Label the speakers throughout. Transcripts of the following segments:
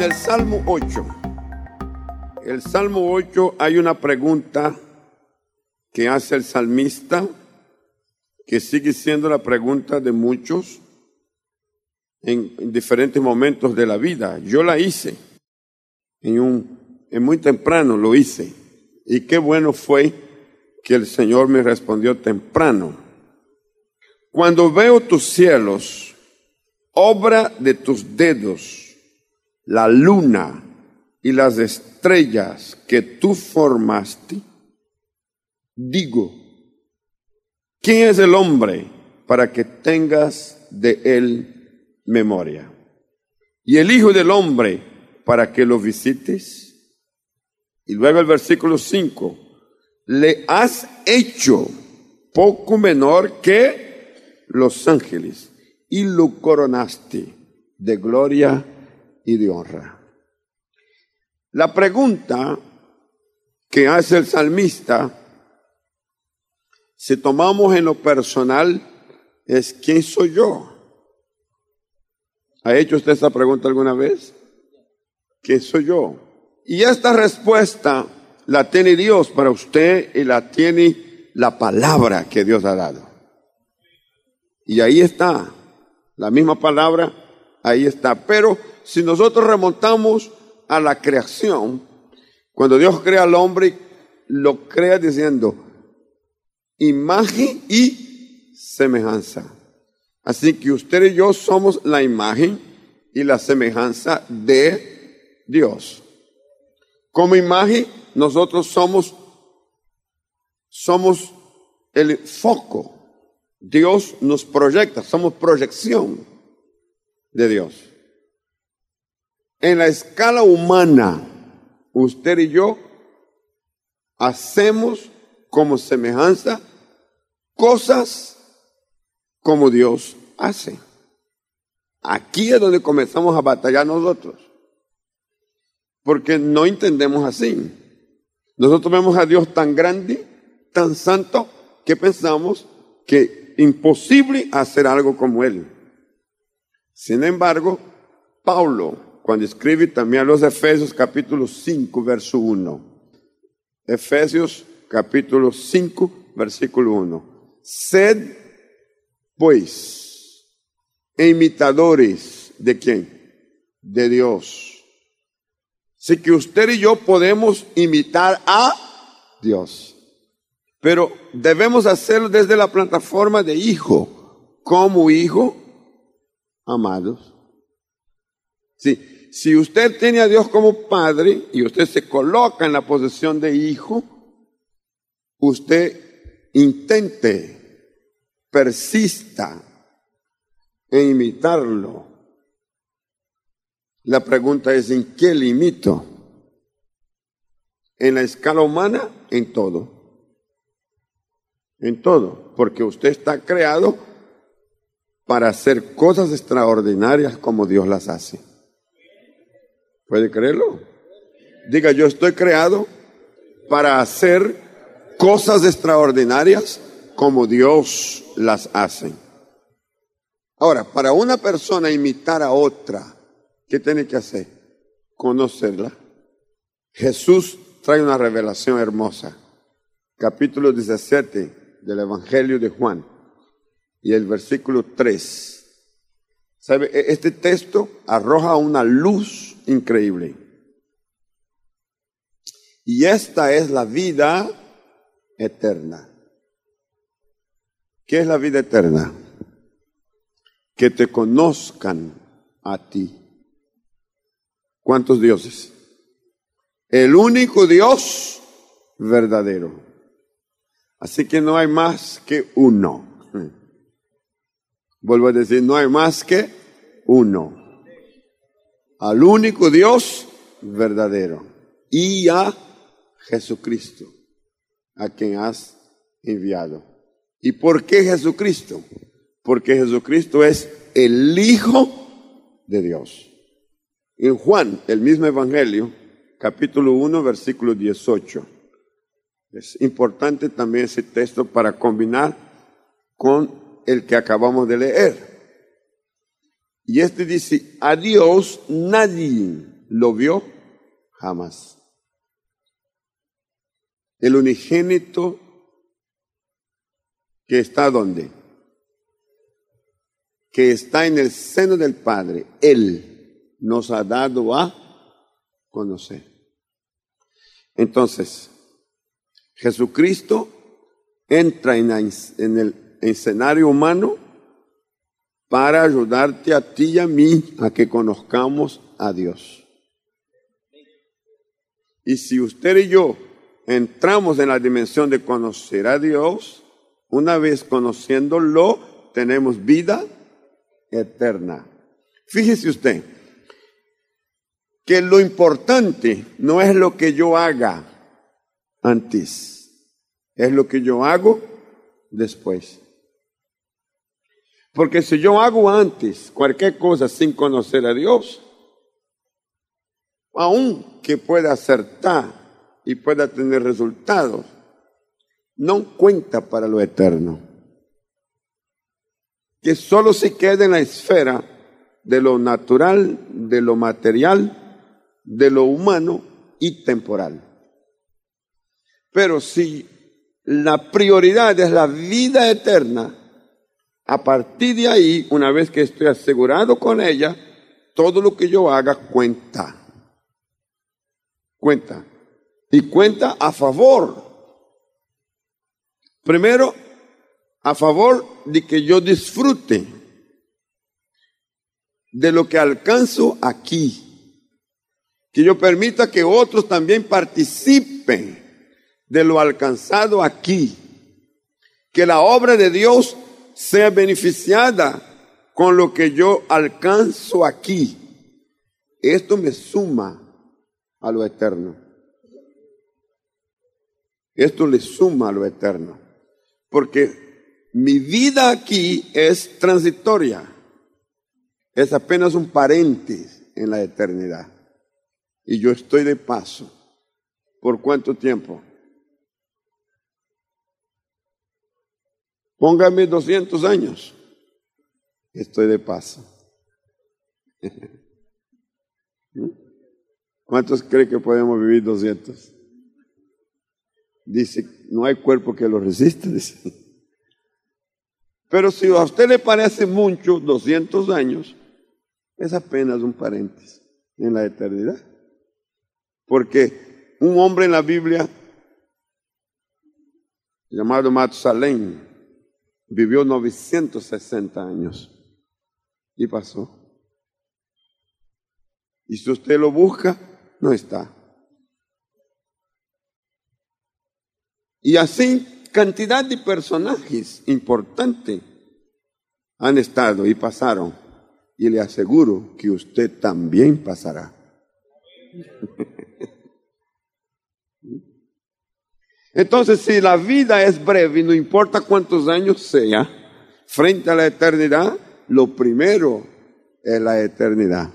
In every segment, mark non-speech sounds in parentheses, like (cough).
Speaker 1: En el Salmo 8, el Salmo 8 hay una pregunta que hace el salmista, que sigue siendo la pregunta de muchos en, diferentes momentos de la vida. Yo la hice, en un, en muy temprano lo hice, y qué bueno fue que el Señor me respondió temprano. Cuando veo tus cielos, obra de tus dedos, la luna y las estrellas que tú formaste, digo, ¿quién es el hombre para que tengas de él memoria? Y el Hijo del Hombre para que lo visites. Y luego el versículo 5, le has hecho poco menor que los ángeles y lo coronaste de gloria y de honra. La pregunta que hace el salmista, si tomamos en lo personal, es ¿quién soy yo? ¿Ha hecho usted esa pregunta alguna vez? ¿Quién soy yo? Y esta respuesta la tiene Dios para usted y la tiene la palabra que Dios ha dado. Y ahí está, la misma palabra, ahí está. Pero si nosotros remontamos a la creación, cuando Dios crea al hombre, lo crea diciendo imagen y semejanza. Así que usted y yo somos la imagen y la semejanza de Dios. Como imagen, nosotros somos, somos el foco. Dios nos proyecta, somos proyección de Dios. En la escala humana, usted y yo hacemos como semejanza cosas como Dios hace. Aquí es donde comenzamos a batallar nosotros. Porque no entendemos así. Nosotros vemos a Dios tan grande, tan santo, que pensamos que imposible hacer algo como Él. Sin embargo, Pablo cuando escribe también a los Efesios capítulo 5, verso 1. Efesios capítulo 5, versículo 1. Sed, pues, imitadores de quién? De Dios. Así que usted y yo podemos imitar a Dios. Pero debemos hacerlo desde la plataforma de hijo, como hijo amados. Sí, si usted tiene a Dios como padre y usted se coloca en la posición de hijo, usted intente, persista en imitarlo. La pregunta es, ¿en qué limito? En la escala humana, en todo. En todo, porque usted está creado para hacer cosas extraordinarias como Dios las hace. ¿Puede creerlo? Diga, yo estoy creado para hacer cosas extraordinarias como Dios las hace. Ahora, para una persona imitar a otra, ¿qué tiene que hacer? Conocerla. Jesús trae una revelación hermosa. Capítulo 17 del Evangelio de Juan y el versículo 3. ¿Sabe? E-, este texto arroja una luz increíble. Y esta es la vida eterna. ¿Qué es la vida eterna? Que te conozcan a ti. ¿Cuántos dioses? El único Dios verdadero. Así que no hay más que uno. (laughs) Vuelvo a decir, no hay más que uno al único Dios verdadero y a Jesucristo, a quien has enviado. ¿Y por qué Jesucristo? Porque Jesucristo es el Hijo de Dios. En Juan, el mismo Evangelio, capítulo 1, versículo 18. Es importante también ese texto para combinar con el que acabamos de leer. Y este dice, a Dios nadie lo vio jamás. El unigénito que está donde? Que está en el seno del Padre. Él nos ha dado a conocer. Entonces, Jesucristo entra en, el escenario humano para ayudarte a ti y a mí a que conozcamos a Dios. Y si usted y yo entramos en la dimensión de conocer a Dios, una vez conociéndolo, tenemos vida eterna. Fíjese usted que lo importante no es lo que yo haga antes, es lo que yo hago después. Porque si yo hago antes cualquier cosa sin conocer a Dios, aun que pueda acertar y pueda tener resultados, no cuenta para lo eterno. Que solo se quede en la esfera de lo natural, de lo material, de lo humano y temporal. Pero si la prioridad es la vida eterna, a partir de ahí, una vez que estoy asegurado con ella, todo lo que yo haga cuenta. Cuenta. Y cuenta a favor. Primero, a favor de que yo disfrute de lo que alcanzo aquí que yo permita que otros también participen de lo alcanzado aquí, que la obra de Dios sea beneficiada con lo que yo alcanzo aquí. Esto me suma a lo eterno. Esto le suma a lo eterno. Porque mi vida aquí es transitoria. Es apenas un paréntesis en la eternidad y yo estoy de paso. ¿Por cuánto tiempo? Póngame 200 años. Estoy de paso. (laughs) ¿Cuántos cree que podemos vivir 200? Dice, no hay cuerpo que lo resista. Pero si a usted le parece mucho 200 años, es apenas un paréntesis en la eternidad. Porque un hombre en la Biblia llamado Matusalén vivió 960 años y pasó. Y si usted lo busca, no está. Y así cantidad de personajes importantes han estado y pasaron. Y le aseguro que usted también pasará. (laughs) Entonces, si la vida es breve, no importa cuántos años sea, frente a la eternidad, lo primero es la eternidad.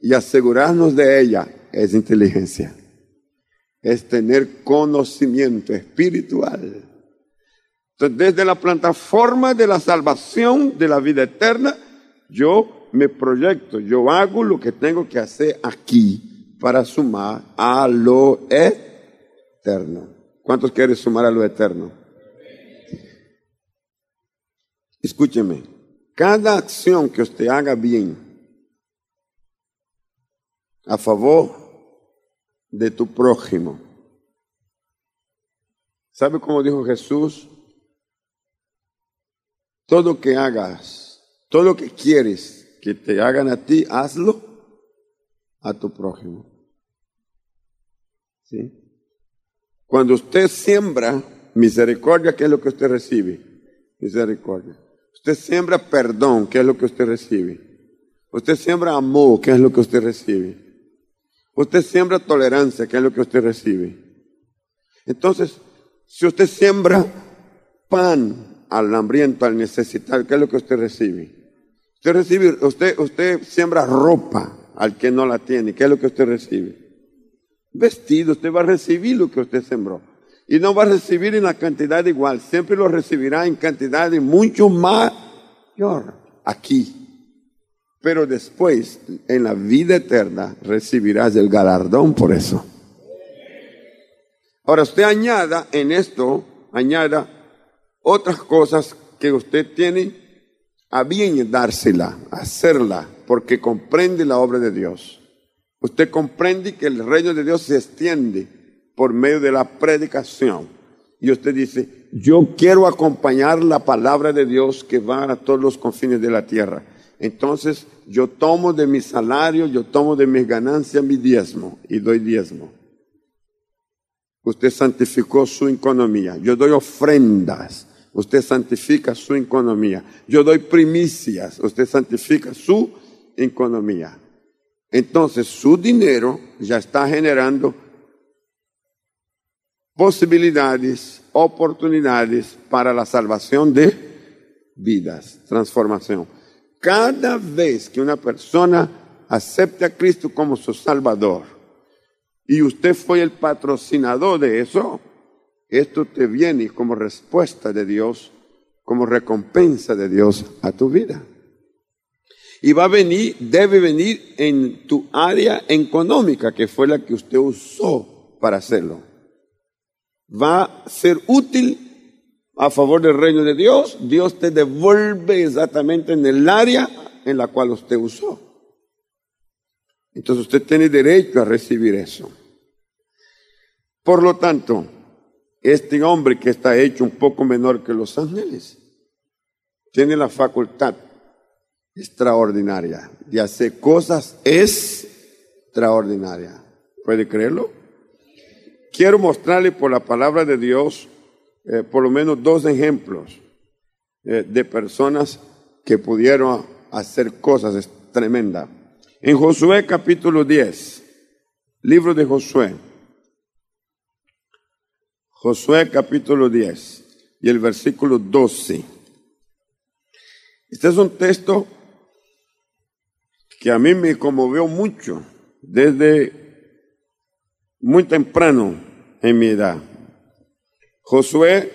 Speaker 1: Y asegurarnos de ella es inteligencia, es tener conocimiento espiritual. Entonces, desde la plataforma de la salvación de la vida eterna, yo me proyecto, yo hago lo que tengo que hacer aquí para sumar a lo eterno. ¿Cuántos quieren sumar a lo eterno? Escúcheme, cada acción que usted haga bien a favor de tu prójimo, ¿sabe cómo dijo Jesús? Todo lo que hagas, todo lo que quieres que te hagan a ti, hazlo a tu prójimo. ¿Sí? Cuando usted siembra misericordia, ¿qué es lo que usted recibe? Misericordia. Usted siembra perdón, ¿qué es lo que usted recibe? Usted siembra amor, ¿qué es lo que usted recibe? Usted siembra tolerancia, ¿qué es lo que usted recibe? Entonces, si usted siembra pan al hambriento, al necesitado, ¿qué es lo que usted recibe? Usted recibe, usted, usted siembra ropa al que no la tiene, ¿qué es lo que usted recibe? Vestido, usted va a recibir lo que usted sembró. Y no va a recibir en la cantidad igual, siempre lo recibirá en cantidad mucho mayor aquí. pero después, en la vida eterna, recibirás el galardón por eso. Ahora usted añada en esto, añada otras cosas que usted tiene a bien dársela, hacerla, porque comprende la obra de Dios. Usted comprende que el reino de Dios se extiende por medio de la predicación. Y usted dice, yo quiero acompañar la palabra de Dios que va a todos los confines de la tierra. Entonces yo tomo de mi salario, yo tomo de mis ganancias mi diezmo y doy diezmo. Usted santificó su economía. Yo doy ofrendas. Usted santifica su economía. Yo doy primicias. Usted santifica su economía. Entonces su dinero ya está generando posibilidades, oportunidades para la salvación de vidas, transformación. Cada vez que una persona acepte a Cristo como su Salvador y usted fue el patrocinador de eso, esto te viene como respuesta de Dios, como recompensa de Dios a tu vida. Y va a venir, debe venir en tu área económica, que fue la que usted usó para hacerlo. Va a ser útil a favor del reino de Dios, Dios te devuelve exactamente en el área en la cual usted usó. Entonces usted tiene derecho a recibir eso. Por lo tanto, este hombre que está hecho un poco menor que los ángeles, tiene la facultad extraordinaria de hacer cosas extraordinarias. ¿Puede creerlo? Quiero mostrarle por la palabra de Dios eh, por lo menos dos ejemplos eh, de personas que pudieron hacer cosas tremendas. En Josué capítulo 10, libro de Josué, Josué capítulo 10 y el versículo 12. Este es un texto que a mí me conmovió mucho desde muy temprano en mi edad. Josué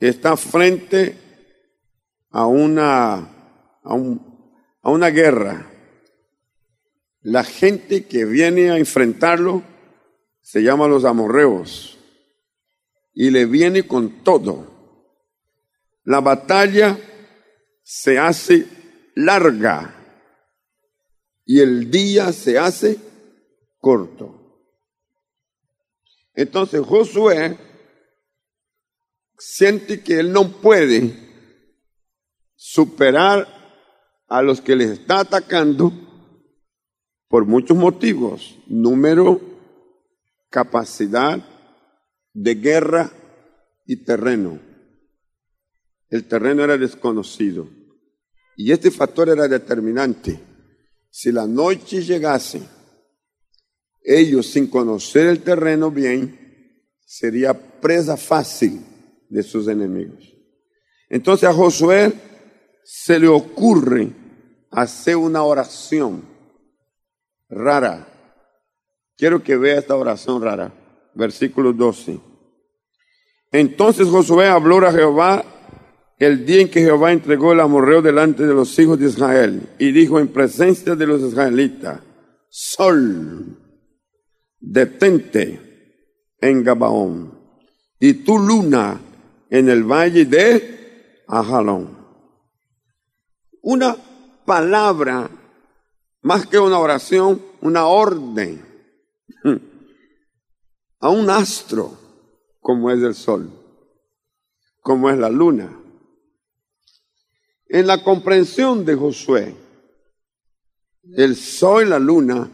Speaker 1: está frente a una, a, a una guerra. La gente que viene a enfrentarlo se llama los amorreos y le viene con todo. La batalla se hace larga y el día se hace corto. Entonces Josué siente que él no puede superar a los que les está atacando por muchos motivos. Número, capacidad de guerra y terreno. El terreno era desconocido. Y este factor era determinante. Si la noche llegase, ellos sin conocer el terreno bien, sería presa fácil de sus enemigos. Entonces a Josué se le ocurre hacer una oración rara. Quiero que vea esta oración rara. Versículo 12. Entonces Josué habló a Jehová el día en que Jehová entregó el amorreo delante de los hijos de Israel y dijo en presencia de los israelitas, Sol, detente en Gabaón y tu luna en el valle de Ajalón. Una palabra, más que una oración, una orden (laughs) a un astro como es el sol, como es la luna. En la comprensión de Josué, el sol y la luna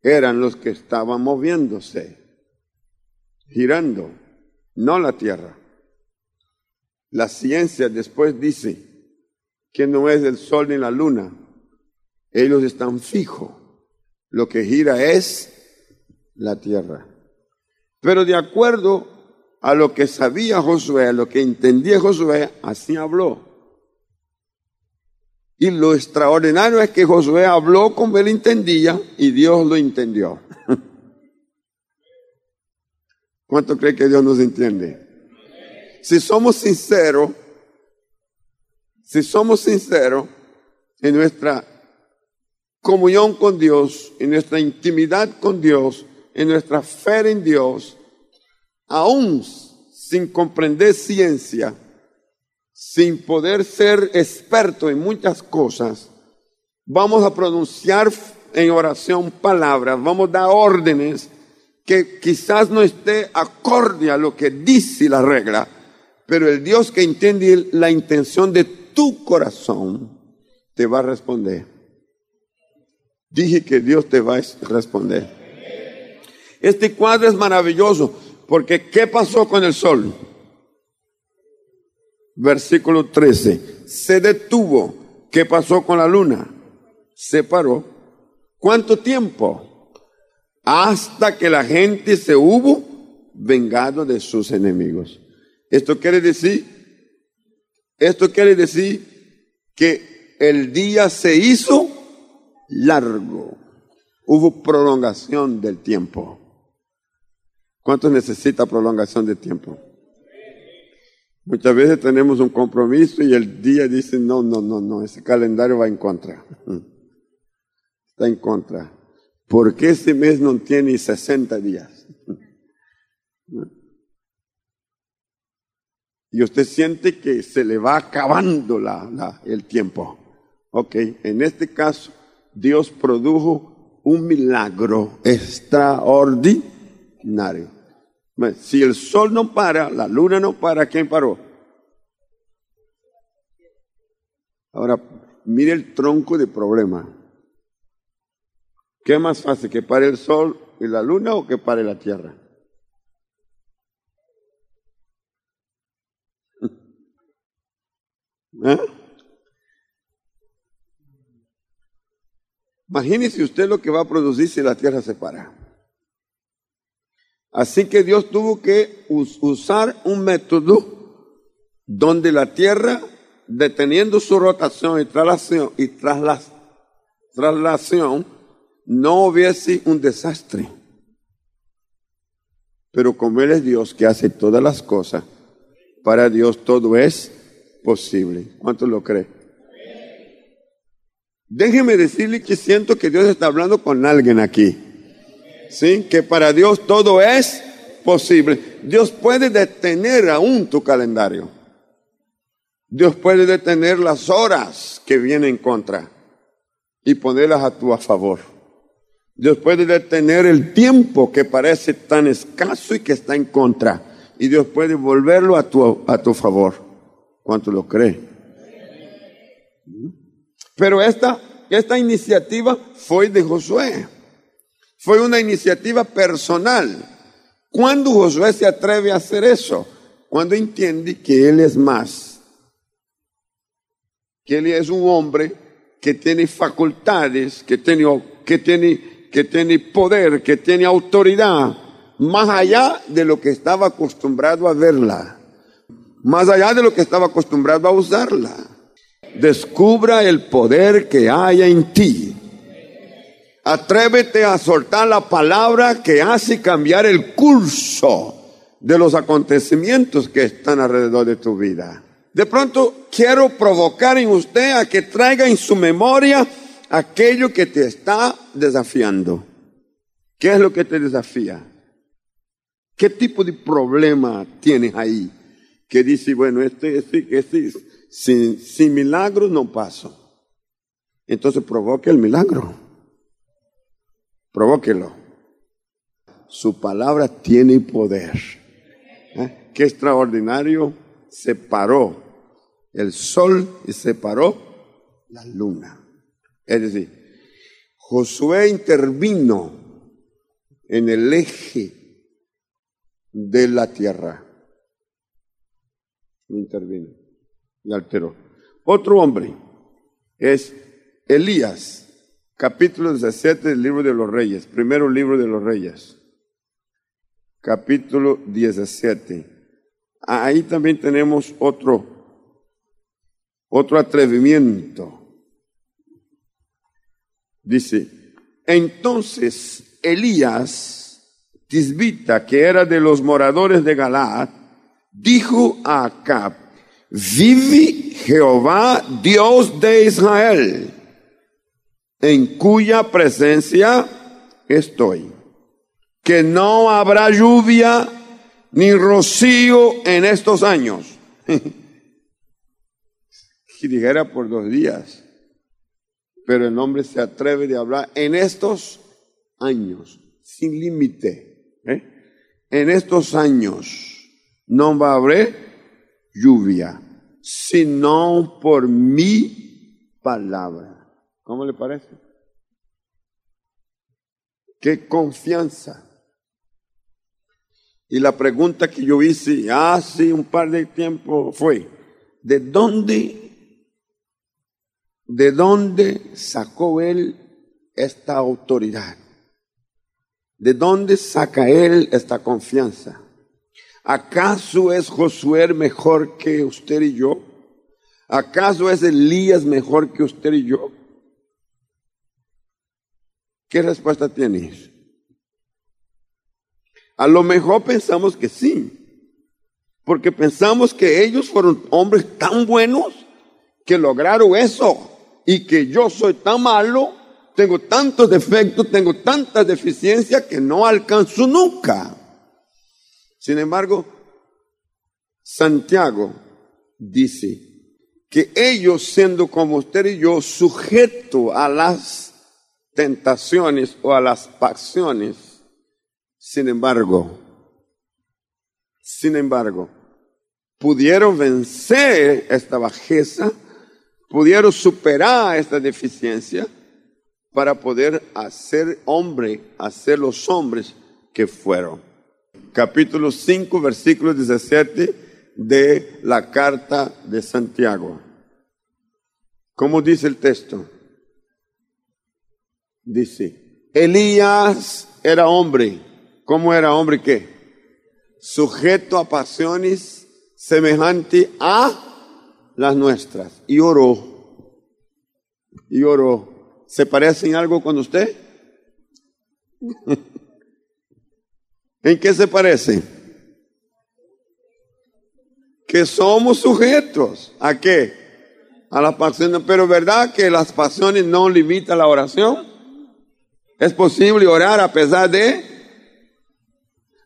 Speaker 1: eran los que estaban moviéndose, girando, no la tierra. La ciencia después dice que no es el sol ni la luna. Ellos están fijos. Lo que gira es la tierra. Pero de acuerdo a lo que sabía Josué, a lo que entendía Josué, así habló. Y lo extraordinario es que Josué habló como él entendía y Dios lo entendió. (laughs) ¿Cuánto cree que Dios nos entiende? si somos sinceros, si somos sinceros en nuestra comunión con Dios, en nuestra intimidad con Dios, en nuestra fe en Dios, aún sin comprender ciencia, sin poder ser experto en muchas cosas, vamos a pronunciar en oración palabras, vamos a dar órdenes que quizás no esté acorde a lo que dice la regla, pero el Dios que entiende la intención de tu corazón te va a responder. Dije que Dios te va a responder. Este cuadro es maravilloso porque ¿qué pasó con el sol? Versículo 13. Se detuvo. ¿Qué pasó con la luna? Se paró. ¿Cuánto tiempo? Hasta que la gente se hubo vengado de sus enemigos. Esto quiere decir, esto quiere decir que el día se hizo largo. Hubo prolongación del tiempo. ¿Cuánto necesita prolongación de tiempo? Muchas veces tenemos un compromiso y el día dice, no, no, no, no, ese calendario va en contra. Está en contra. Porque este mes no tiene 60 días. Y usted siente que se le va acabando la, el tiempo. Ok, en este caso, Dios produjo un milagro extraordinario. Si el sol no para, la luna no para, ¿quién paró? Ahora, mire el tronco de problema. ¿Qué más fácil, que pare el sol y la luna o que pare la tierra? (laughs) ¿Eh? Imagínese usted lo que va a producir si la tierra se para. Así que Dios tuvo que usar un método donde la Tierra, deteniendo su rotación y traslación, y traslación no hubiese un desastre. Pero como Él es Dios que hace todas las cosas, para Dios todo es posible. ¿Cuánto lo cree? Déjeme decirle que siento que Dios está hablando con alguien aquí. ¿Sí? Que para Dios todo es posible. Dios puede detener aún tu calendario. Dios puede detener las horas que vienen en contra y ponerlas a tu favor. Dios puede detener el tiempo que parece tan escaso y que está en contra. Y Dios puede volverlo a tu, a tu favor. ¿Cuánto lo cree? Pero esta, esta iniciativa fue de Josué. Fue una iniciativa personal. ¿Cuándo Josué se atreve a hacer eso? Cuando entiende que él es más. Que él es un hombre que tiene facultades, que tiene, que tiene, que tiene poder, que tiene autoridad, más allá de lo que estaba acostumbrado a verla, más allá de lo que estaba acostumbrado a usarla. Descubra el poder que haya en ti Atrévete a soltar la palabra que hace cambiar el curso de los acontecimientos que están alrededor de tu vida. De pronto quiero provocar en usted a que traiga en su memoria aquello que te está desafiando. ¿Qué es lo que te desafía? ¿Qué tipo de problema tienes ahí? Que dice, bueno, este, este, este sin, sin milagros no paso. Entonces provoque el milagro. Provóquelo. Su palabra tiene poder. ¿Eh? Qué extraordinario. Separó el sol y separó la luna. Es decir, Josué intervino en el eje de la tierra. Intervino y alteró. Otro hombre es Elías capítulo 17 del libro de los reyes, primero libro de los reyes, capítulo 17. Ahí también tenemos otro, otro atrevimiento. Dice, entonces Elías, tisbita, que era de los moradores de Galaad, dijo a Acab, vive Jehová, Dios de Israel en cuya presencia estoy, que no habrá lluvia ni rocío en estos años. (laughs) si dijera por dos días, pero el hombre se atreve de hablar en estos años, sin límite. ¿eh? En estos años no va a haber lluvia, sino por mi palabra. ¿Cómo le parece? Qué confianza. Y la pregunta que yo hice hace un par de tiempo fue, ¿de dónde, de dónde sacó él esta autoridad? ¿De dónde saca él esta confianza? ¿Acaso es Josué mejor que usted y yo? ¿Acaso es Elías mejor que usted y yo? ¿Qué respuesta tienes? A lo mejor pensamos que sí, porque pensamos que ellos fueron hombres tan buenos que lograron eso y que yo soy tan malo, tengo tantos defectos, tengo tantas deficiencias que no alcanzo nunca. Sin embargo, Santiago dice que ellos siendo como usted y yo sujetos a las tentaciones o a las pasiones. Sin embargo, sin embargo, pudieron vencer esta bajeza, pudieron superar esta deficiencia para poder hacer hombre, hacer los hombres que fueron. Capítulo 5, versículo 17 de la carta de Santiago. ¿Cómo dice el texto? Dice, Elías era hombre. ¿Cómo era hombre qué? Sujeto a pasiones semejantes a las nuestras. Y oró. Y oró. ¿Se parece en algo con usted? (laughs) ¿En qué se parece? Que somos sujetos. ¿A qué? A las pasiones. Pero ¿verdad que las pasiones no limitan la oración? Es posible orar a pesar de...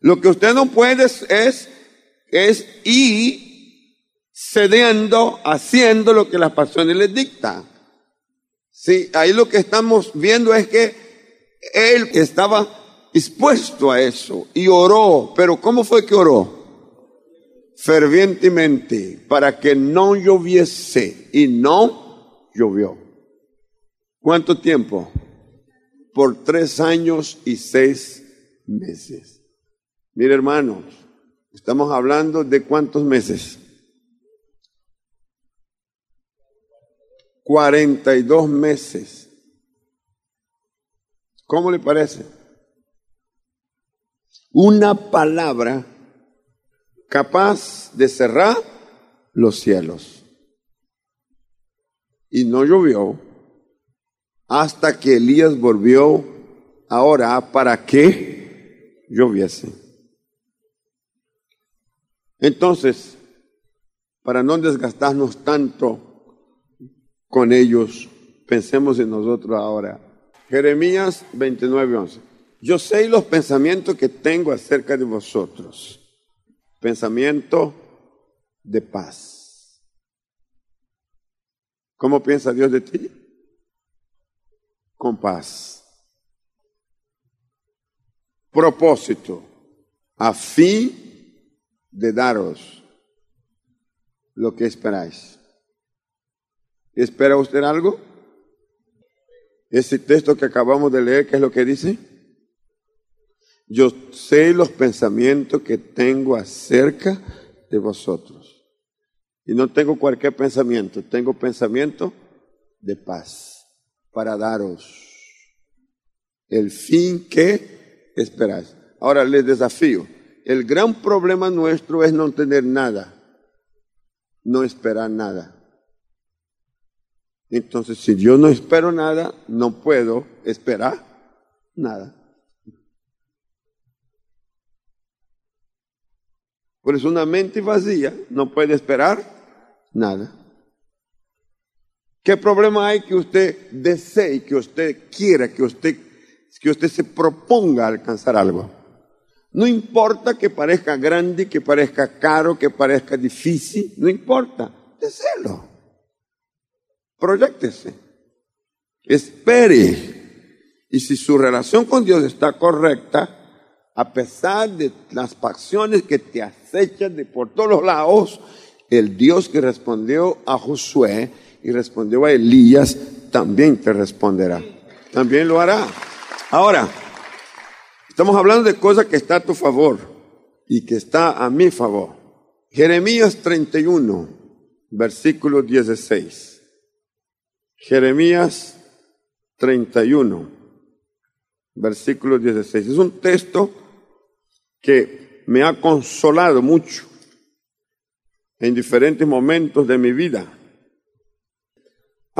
Speaker 1: Lo que usted no puede es, es ir cediendo, haciendo lo que las pasiones le dictan. Sí, ahí lo que estamos viendo es que él estaba dispuesto a eso y oró, pero ¿cómo fue que oró? Fervientemente para que no lloviese y no llovió. ¿Cuánto tiempo? Por tres años y seis meses. Mire hermanos, estamos hablando de cuántos meses. 42 meses. ¿Cómo le parece? Una palabra capaz de cerrar los cielos. Y no llovió hasta que Elías volvió ahora para que lloviese. Entonces, para no desgastarnos tanto con ellos, pensemos en nosotros ahora. Jeremías 29:11. Yo sé los pensamientos que tengo acerca de vosotros. Pensamiento de paz. ¿Cómo piensa Dios de ti? Con paz. Propósito, a fin de daros lo que esperáis. ¿Espera usted algo? Ese texto que acabamos de leer, ¿qué es lo que dice? Yo sé los pensamientos que tengo acerca de vosotros. Y no tengo cualquier pensamiento, tengo pensamiento de paz para daros el fin que esperáis. Ahora les desafío. El gran problema nuestro es no tener nada, no esperar nada. Entonces, si yo no espero nada, no puedo esperar nada. Por eso una mente vacía no puede esperar nada. ¿Qué problema hay que usted desee, que usted quiera, que usted, que usted se proponga alcanzar algo? No importa que parezca grande, que parezca caro, que parezca difícil, no importa, deséelo. Proyectese. Espere. Y si su relación con Dios está correcta, a pesar de las pasiones que te acechan de por todos lados, el Dios que respondió a Josué y respondió a Elías, también te responderá. También lo hará. Ahora, estamos hablando de cosas que está a tu favor y que está a mi favor. Jeremías 31, versículo 16. Jeremías 31, versículo 16. Es un texto que me ha consolado mucho en diferentes momentos de mi vida.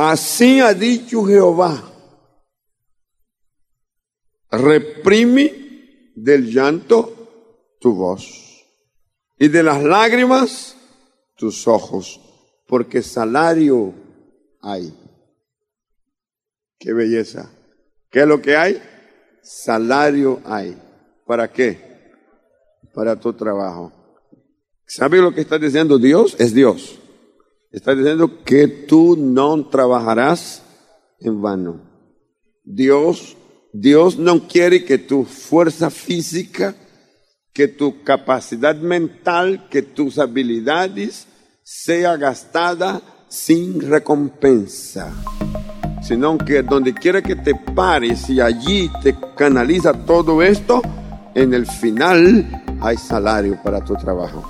Speaker 1: Así ha dicho Jehová, reprime del llanto tu voz y de las lágrimas tus ojos, porque salario hay. Qué belleza. ¿Qué es lo que hay? Salario hay. ¿Para qué? Para tu trabajo. ¿Sabe lo que está diciendo Dios? Es Dios. Está diciendo que tú no trabajarás en vano. Dios, Dios no quiere que tu fuerza física, que tu capacidad mental, que tus habilidades sea gastada sin recompensa, sino que donde quiera que te pares y allí te canaliza todo esto, en el final hay salario para tu trabajo.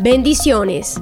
Speaker 2: Bendiciones.